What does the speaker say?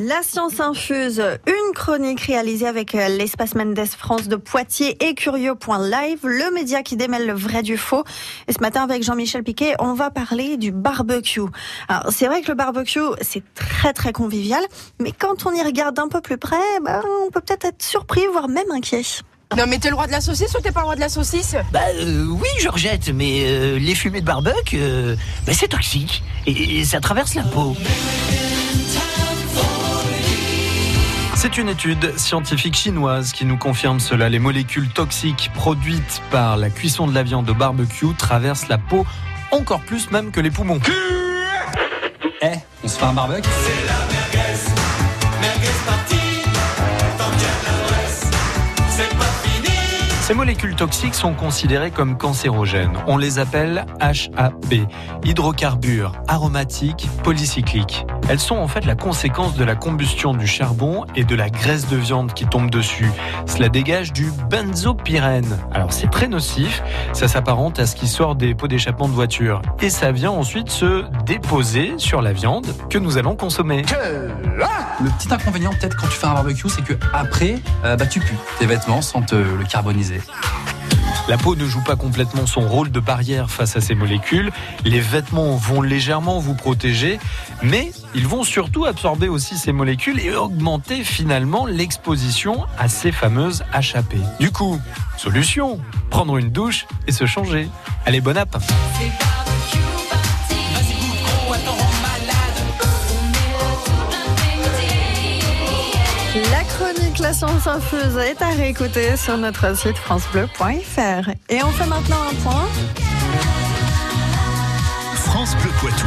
La science infuse, une chronique réalisée avec euh, l'espace Mendes France de Poitiers et Curieux.live, le média qui démêle le vrai du faux. Et ce matin avec Jean-Michel Piquet, on va parler du barbecue. Alors c'est vrai que le barbecue, c'est très très convivial, mais quand on y regarde un peu plus près, ben, on peut peut-être être surpris, voire même inquiet. Non mais t'es le roi de la saucisse ou t'es pas le roi de la saucisse? Bah euh, oui, Georgette, mais euh, les fumées de barbecue, euh, bah, c'est toxique et, et ça traverse la peau. C'est une étude scientifique chinoise qui nous confirme cela. Les molécules toxiques produites par la cuisson de la viande au barbecue traversent la peau encore plus même que les poumons. Eh, on se fait un barbecue? Ces molécules toxiques sont considérées comme cancérogènes. On les appelle HAP, hydrocarbures aromatiques polycycliques. Elles sont en fait la conséquence de la combustion du charbon et de la graisse de viande qui tombe dessus. Cela dégage du benzopyrène. Alors c'est très nocif, ça s'apparente à ce qui sort des pots d'échappement de voiture. Et ça vient ensuite se déposer sur la viande que nous allons consommer. Le petit inconvénient peut-être quand tu fais un barbecue, c'est que après, euh, bah, tu pues tes vêtements sans te le La peau ne joue pas complètement son rôle de barrière face à ces molécules. Les vêtements vont légèrement vous protéger, mais ils vont surtout absorber aussi ces molécules et augmenter finalement l'exposition à ces fameuses HAP. Du coup, solution, prendre une douche et se changer. Allez, bon app La science infuse est à réécouter sur notre site francebleu.fr. Et on fait maintenant un point. France Bleu Poitou.